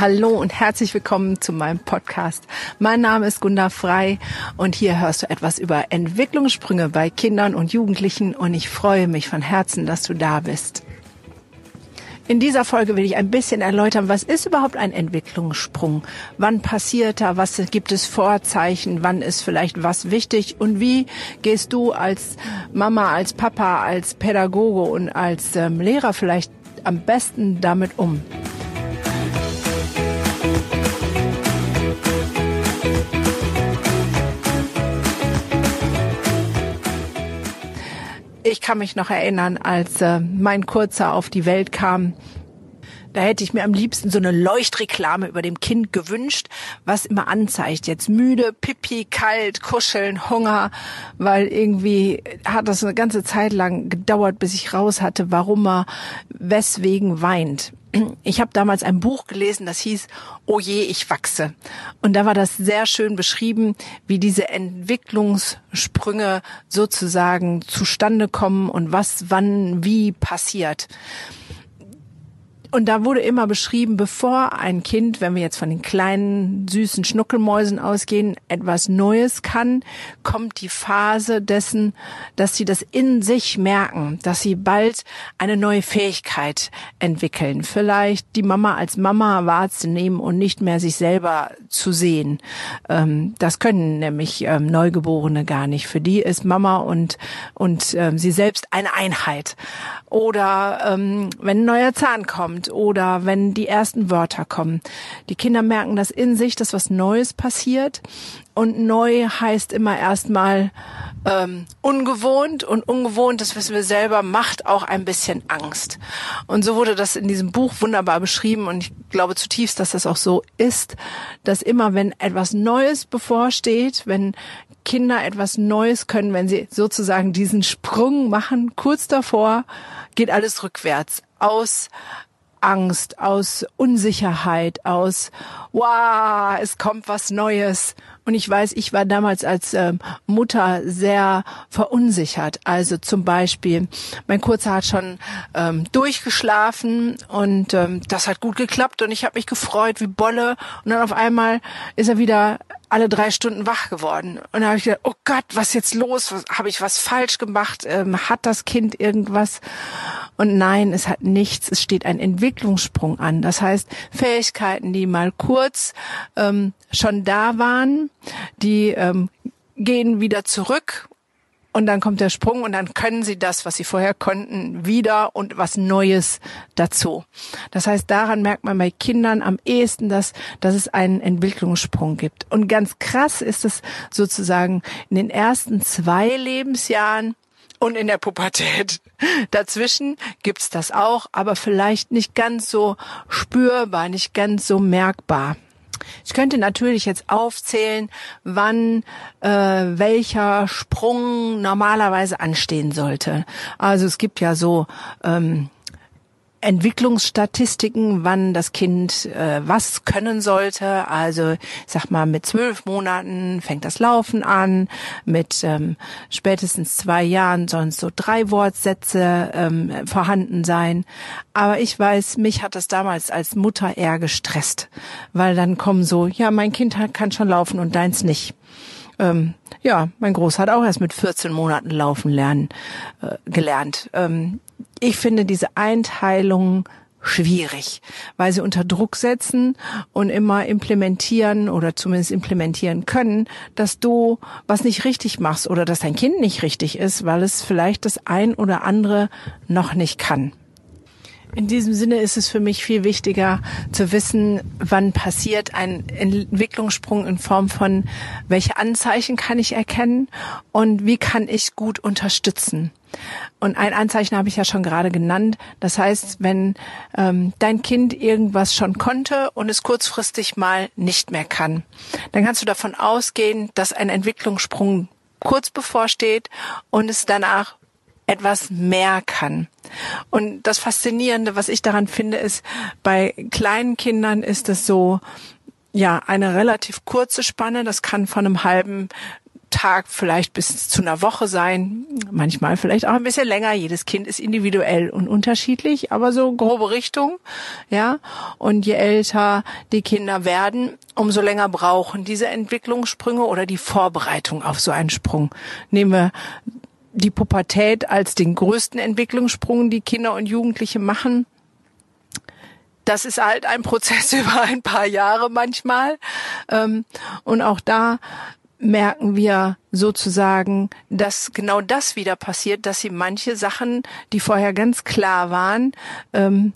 Hallo und herzlich willkommen zu meinem Podcast. Mein Name ist Gunda Frei und hier hörst du etwas über Entwicklungssprünge bei Kindern und Jugendlichen und ich freue mich von Herzen, dass du da bist. In dieser Folge will ich ein bisschen erläutern, was ist überhaupt ein Entwicklungssprung? Wann passiert er? Was gibt es Vorzeichen? Wann ist vielleicht was wichtig? Und wie gehst du als Mama, als Papa, als Pädagoge und als ähm, Lehrer vielleicht am besten damit um? Ich kann mich noch erinnern, als äh, mein Kurzer auf die Welt kam. Da hätte ich mir am liebsten so eine Leuchtreklame über dem Kind gewünscht, was immer anzeigt, jetzt müde, pipi, kalt, kuscheln, Hunger, weil irgendwie hat das eine ganze Zeit lang gedauert, bis ich raus hatte, warum er weswegen weint ich habe damals ein Buch gelesen, das hieß Oh je, ich wachse. Und da war das sehr schön beschrieben, wie diese Entwicklungssprünge sozusagen zustande kommen und was wann wie passiert. Und da wurde immer beschrieben, bevor ein Kind, wenn wir jetzt von den kleinen, süßen Schnuckelmäusen ausgehen, etwas Neues kann, kommt die Phase dessen, dass sie das in sich merken, dass sie bald eine neue Fähigkeit entwickeln. Vielleicht die Mama als Mama wahrzunehmen und nicht mehr sich selber zu sehen. Ähm, das können nämlich ähm, Neugeborene gar nicht. Für die ist Mama und, und ähm, sie selbst eine Einheit. Oder wenn ein neuer Zahn kommt, kommt oder wenn die ersten Wörter kommen. Die Kinder merken das in sich, dass was Neues passiert. Und neu heißt immer erstmal ähm, ungewohnt und ungewohnt, das wissen wir selber, macht auch ein bisschen Angst. Und so wurde das in diesem Buch wunderbar beschrieben und ich glaube zutiefst, dass das auch so ist, dass immer wenn etwas Neues bevorsteht, wenn Kinder etwas Neues können, wenn sie sozusagen diesen Sprung machen, kurz davor geht alles rückwärts aus Angst, aus Unsicherheit, aus, wow, es kommt was Neues. Und ich weiß, ich war damals als ähm, Mutter sehr verunsichert. Also zum Beispiel, mein Kurzer hat schon ähm, durchgeschlafen und ähm, das hat gut geklappt und ich habe mich gefreut wie Bolle. Und dann auf einmal ist er wieder alle drei Stunden wach geworden. Und da habe ich gedacht, oh Gott, was jetzt los? Habe ich was falsch gemacht? Ähm, hat das Kind irgendwas? Und nein, es hat nichts. Es steht ein Entwicklungssprung an. Das heißt, Fähigkeiten, die mal kurz ähm, schon da waren, die ähm, gehen wieder zurück und dann kommt der Sprung und dann können sie das, was sie vorher konnten, wieder und was Neues dazu. Das heißt, daran merkt man bei Kindern am ehesten, dass, dass es einen Entwicklungssprung gibt. Und ganz krass ist es sozusagen in den ersten zwei Lebensjahren und in der Pubertät. Dazwischen gibt's das auch, aber vielleicht nicht ganz so spürbar, nicht ganz so merkbar. Ich könnte natürlich jetzt aufzählen, wann äh, welcher Sprung normalerweise anstehen sollte. Also es gibt ja so ähm, Entwicklungsstatistiken, wann das Kind äh, was können sollte. Also sag mal, mit zwölf Monaten fängt das Laufen an, mit ähm, spätestens zwei Jahren sollen so drei Wortsätze ähm, vorhanden sein. Aber ich weiß, mich hat das damals als Mutter eher gestresst, weil dann kommen so, ja, mein Kind kann schon laufen und deins nicht. Ähm, ja, mein Groß hat auch erst mit 14 Monaten laufen lernen äh, gelernt. Ähm, ich finde diese Einteilung schwierig, weil sie unter Druck setzen und immer implementieren oder zumindest implementieren können, dass du was nicht richtig machst oder dass dein Kind nicht richtig ist, weil es vielleicht das ein oder andere noch nicht kann. In diesem Sinne ist es für mich viel wichtiger zu wissen, wann passiert ein Entwicklungssprung in Form von, welche Anzeichen kann ich erkennen und wie kann ich gut unterstützen. Und ein Anzeichen habe ich ja schon gerade genannt. Das heißt, wenn ähm, dein Kind irgendwas schon konnte und es kurzfristig mal nicht mehr kann, dann kannst du davon ausgehen, dass ein Entwicklungssprung kurz bevorsteht und es danach etwas mehr kann. Und das Faszinierende, was ich daran finde, ist, bei kleinen Kindern ist es so, ja, eine relativ kurze Spanne. Das kann von einem halben Tag vielleicht bis zu einer Woche sein, manchmal vielleicht auch ein bisschen länger. Jedes Kind ist individuell und unterschiedlich, aber so grobe Richtung, ja. Und je älter die Kinder werden, umso länger brauchen diese Entwicklungssprünge oder die Vorbereitung auf so einen Sprung. Nehmen wir die Pubertät als den größten Entwicklungssprung, die Kinder und Jugendliche machen. Das ist halt ein Prozess über ein paar Jahre manchmal. Ähm, und auch da merken wir sozusagen, dass genau das wieder passiert, dass sie manche Sachen, die vorher ganz klar waren, ähm,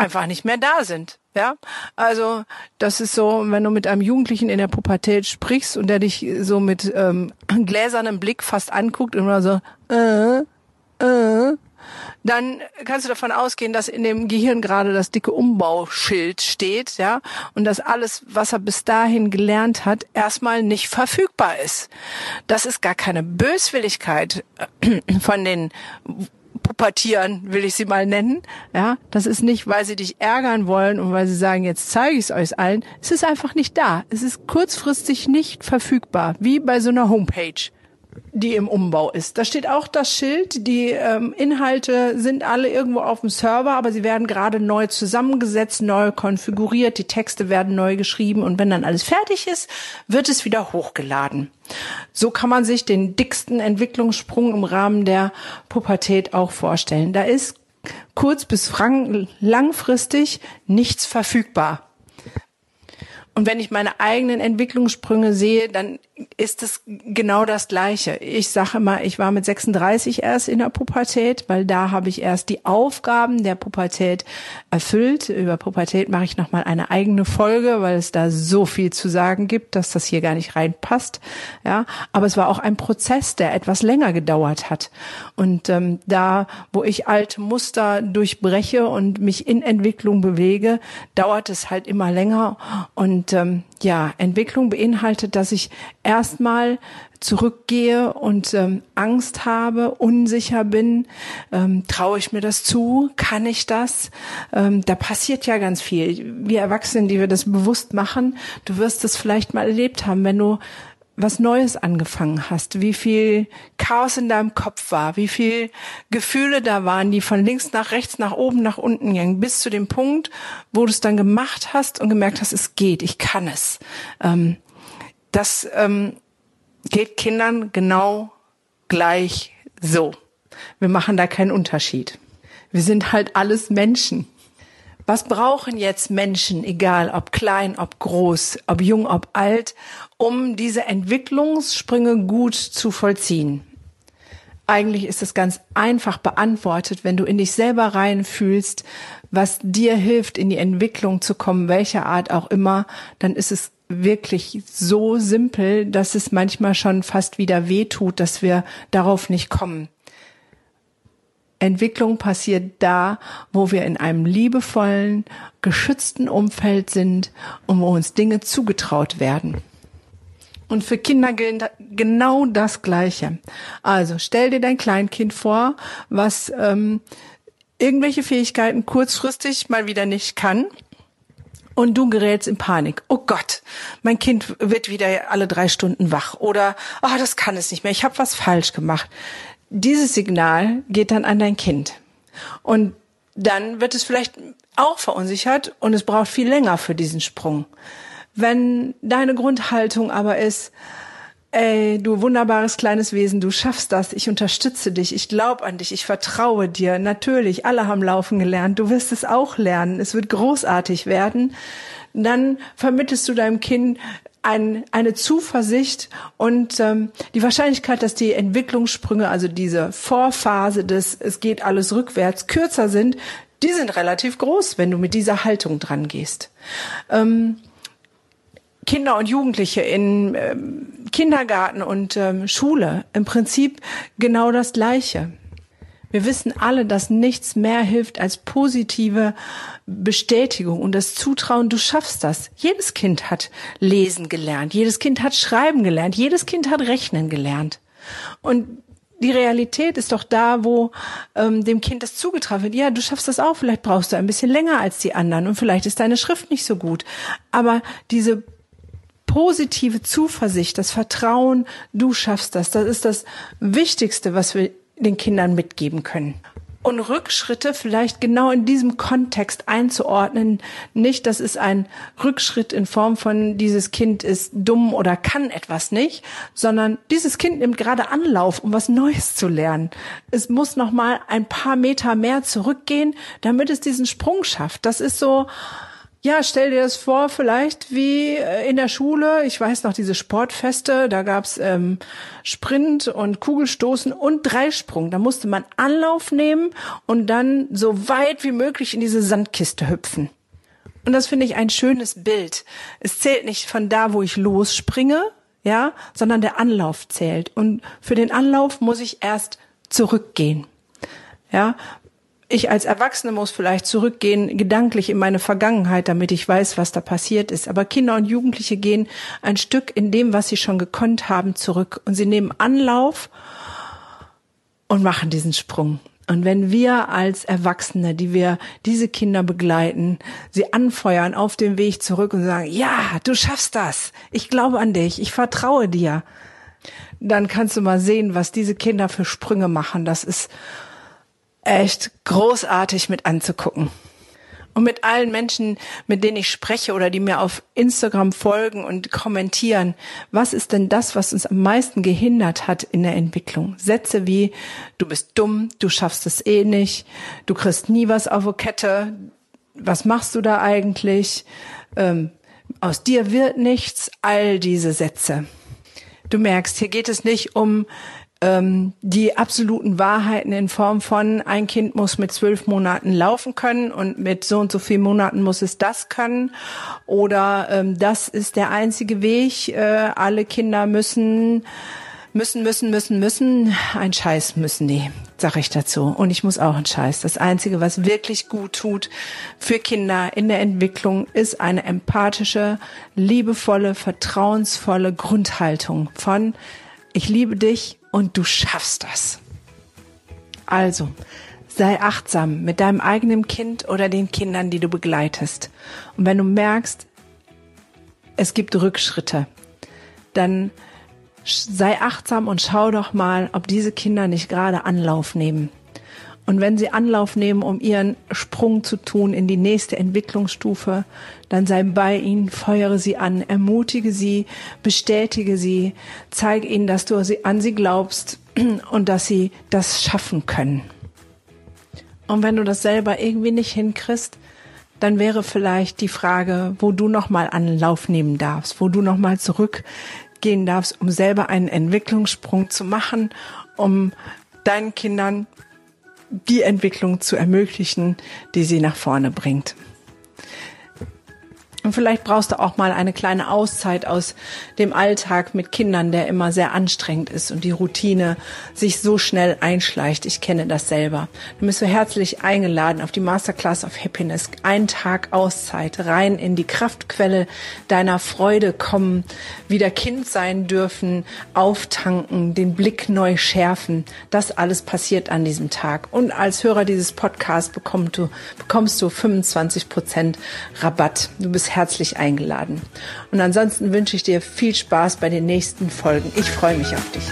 einfach nicht mehr da sind. Ja, also das ist so, wenn du mit einem Jugendlichen in der Pubertät sprichst und der dich so mit ähm, gläsernem Blick fast anguckt und immer so, äh, äh, dann kannst du davon ausgehen, dass in dem Gehirn gerade das dicke Umbauschild steht, ja, und dass alles, was er bis dahin gelernt hat, erstmal nicht verfügbar ist. Das ist gar keine Böswilligkeit von den pubertieren, will ich sie mal nennen. Ja, das ist nicht, weil sie dich ärgern wollen und weil sie sagen, jetzt zeige ich es euch allen. Es ist einfach nicht da. Es ist kurzfristig nicht verfügbar, wie bei so einer Homepage die im Umbau ist. Da steht auch das Schild, die ähm, Inhalte sind alle irgendwo auf dem Server, aber sie werden gerade neu zusammengesetzt, neu konfiguriert, die Texte werden neu geschrieben und wenn dann alles fertig ist, wird es wieder hochgeladen. So kann man sich den dicksten Entwicklungssprung im Rahmen der Pubertät auch vorstellen. Da ist kurz bis langfristig nichts verfügbar. Und wenn ich meine eigenen Entwicklungssprünge sehe, dann ist es genau das Gleiche. Ich sage immer, ich war mit 36 erst in der Pubertät, weil da habe ich erst die Aufgaben der Pubertät erfüllt. Über Pubertät mache ich nochmal eine eigene Folge, weil es da so viel zu sagen gibt, dass das hier gar nicht reinpasst. Ja, aber es war auch ein Prozess, der etwas länger gedauert hat. Und ähm, da, wo ich alte Muster durchbreche und mich in Entwicklung bewege, dauert es halt immer länger und ähm, ja, Entwicklung beinhaltet, dass ich erstmal zurückgehe und ähm, Angst habe, unsicher bin, ähm, traue ich mir das zu, kann ich das? Ähm, da passiert ja ganz viel. Wir Erwachsenen, die wir das bewusst machen, du wirst es vielleicht mal erlebt haben, wenn du was Neues angefangen hast, wie viel Chaos in deinem Kopf war, wie viel Gefühle da waren, die von links nach rechts, nach oben, nach unten gingen, bis zu dem Punkt, wo du es dann gemacht hast und gemerkt hast, es geht, ich kann es. Ähm, das ähm, geht Kindern genau gleich so. Wir machen da keinen Unterschied. Wir sind halt alles Menschen. Was brauchen jetzt Menschen, egal ob klein, ob groß, ob jung, ob alt, um diese Entwicklungssprünge gut zu vollziehen? Eigentlich ist es ganz einfach beantwortet, wenn du in dich selber reinfühlst, was dir hilft, in die Entwicklung zu kommen, welcher Art auch immer, dann ist es wirklich so simpel, dass es manchmal schon fast wieder weh tut, dass wir darauf nicht kommen. Entwicklung passiert da, wo wir in einem liebevollen, geschützten Umfeld sind und wo uns Dinge zugetraut werden. Und für Kinder gilt genau das Gleiche. Also stell dir dein Kleinkind vor, was ähm, irgendwelche Fähigkeiten kurzfristig mal wieder nicht kann. Und du gerätst in Panik. Oh Gott, mein Kind wird wieder alle drei Stunden wach. Oder, oh, das kann es nicht mehr. Ich habe was falsch gemacht dieses Signal geht dann an dein Kind. Und dann wird es vielleicht auch verunsichert und es braucht viel länger für diesen Sprung. Wenn deine Grundhaltung aber ist, ey, du wunderbares kleines Wesen, du schaffst das, ich unterstütze dich, ich glaube an dich, ich vertraue dir, natürlich, alle haben laufen gelernt, du wirst es auch lernen, es wird großartig werden, dann vermittelst du deinem Kind ein, eine Zuversicht und ähm, die Wahrscheinlichkeit, dass die Entwicklungssprünge, also diese Vorphase des es geht alles rückwärts, kürzer sind, die sind relativ groß, wenn du mit dieser Haltung dran gehst. Ähm, Kinder und Jugendliche in ähm, Kindergarten und ähm, Schule im Prinzip genau das Gleiche. Wir wissen alle, dass nichts mehr hilft als positive Bestätigung und das Zutrauen, du schaffst das. Jedes Kind hat lesen gelernt, jedes Kind hat schreiben gelernt, jedes Kind hat rechnen gelernt. Und die Realität ist doch da, wo ähm, dem Kind das zugetragen wird. Ja, du schaffst das auch, vielleicht brauchst du ein bisschen länger als die anderen und vielleicht ist deine Schrift nicht so gut. Aber diese positive Zuversicht, das Vertrauen, du schaffst das. Das ist das Wichtigste, was wir den Kindern mitgeben können und Rückschritte vielleicht genau in diesem Kontext einzuordnen. Nicht, das ist ein Rückschritt in Form von dieses Kind ist dumm oder kann etwas nicht, sondern dieses Kind nimmt gerade Anlauf, um was Neues zu lernen. Es muss noch mal ein paar Meter mehr zurückgehen, damit es diesen Sprung schafft. Das ist so, ja, stell dir das vor, vielleicht wie äh, in der Schule. Ich weiß noch diese Sportfeste, da gab's ähm, Sprint und Kugelstoßen und Dreisprung. Da musste man Anlauf nehmen und dann so weit wie möglich in diese Sandkiste hüpfen. Und das finde ich ein schönes Bild. Es zählt nicht von da, wo ich losspringe, ja, sondern der Anlauf zählt. Und für den Anlauf muss ich erst zurückgehen. Ja, ich als Erwachsene muss vielleicht zurückgehen, gedanklich in meine Vergangenheit, damit ich weiß, was da passiert ist. Aber Kinder und Jugendliche gehen ein Stück in dem, was sie schon gekonnt haben, zurück. Und sie nehmen Anlauf und machen diesen Sprung. Und wenn wir als Erwachsene, die wir diese Kinder begleiten, sie anfeuern auf dem Weg zurück und sagen, ja, du schaffst das. Ich glaube an dich. Ich vertraue dir. Dann kannst du mal sehen, was diese Kinder für Sprünge machen. Das ist echt großartig mit anzugucken. Und mit allen Menschen, mit denen ich spreche oder die mir auf Instagram folgen und kommentieren, was ist denn das, was uns am meisten gehindert hat in der Entwicklung? Sätze wie, du bist dumm, du schaffst es eh nicht, du kriegst nie was auf die Kette, was machst du da eigentlich? Ähm, aus dir wird nichts, all diese Sätze. Du merkst, hier geht es nicht um ähm, die absoluten Wahrheiten in Form von ein Kind muss mit zwölf Monaten laufen können und mit so und so vielen Monaten muss es das können oder ähm, das ist der einzige Weg. Äh, alle Kinder müssen müssen, müssen, müssen, müssen. Ein Scheiß müssen die, sag ich dazu. Und ich muss auch einen Scheiß. Das Einzige, was wirklich gut tut für Kinder in der Entwicklung, ist eine empathische, liebevolle, vertrauensvolle Grundhaltung von ich liebe dich und du schaffst das. Also, sei achtsam mit deinem eigenen Kind oder den Kindern, die du begleitest. Und wenn du merkst, es gibt Rückschritte, dann sei achtsam und schau doch mal, ob diese Kinder nicht gerade Anlauf nehmen. Und wenn sie Anlauf nehmen, um ihren Sprung zu tun in die nächste Entwicklungsstufe, dann sei bei ihnen, feuere sie an, ermutige sie, bestätige sie, zeige ihnen, dass du an sie glaubst und dass sie das schaffen können. Und wenn du das selber irgendwie nicht hinkriegst, dann wäre vielleicht die Frage, wo du nochmal Anlauf nehmen darfst, wo du nochmal zurückgehen darfst, um selber einen Entwicklungssprung zu machen, um deinen Kindern die Entwicklung zu ermöglichen, die sie nach vorne bringt. Und vielleicht brauchst du auch mal eine kleine Auszeit aus dem Alltag mit Kindern, der immer sehr anstrengend ist und die Routine sich so schnell einschleicht. Ich kenne das selber. Du bist so herzlich eingeladen auf die Masterclass of Happiness. Ein Tag Auszeit, rein in die Kraftquelle deiner Freude kommen, wieder Kind sein dürfen, auftanken, den Blick neu schärfen. Das alles passiert an diesem Tag. Und als Hörer dieses Podcasts bekommst du, bekommst du 25 Prozent Rabatt. Du herzlich eingeladen. Und ansonsten wünsche ich dir viel Spaß bei den nächsten Folgen. Ich freue mich auf dich.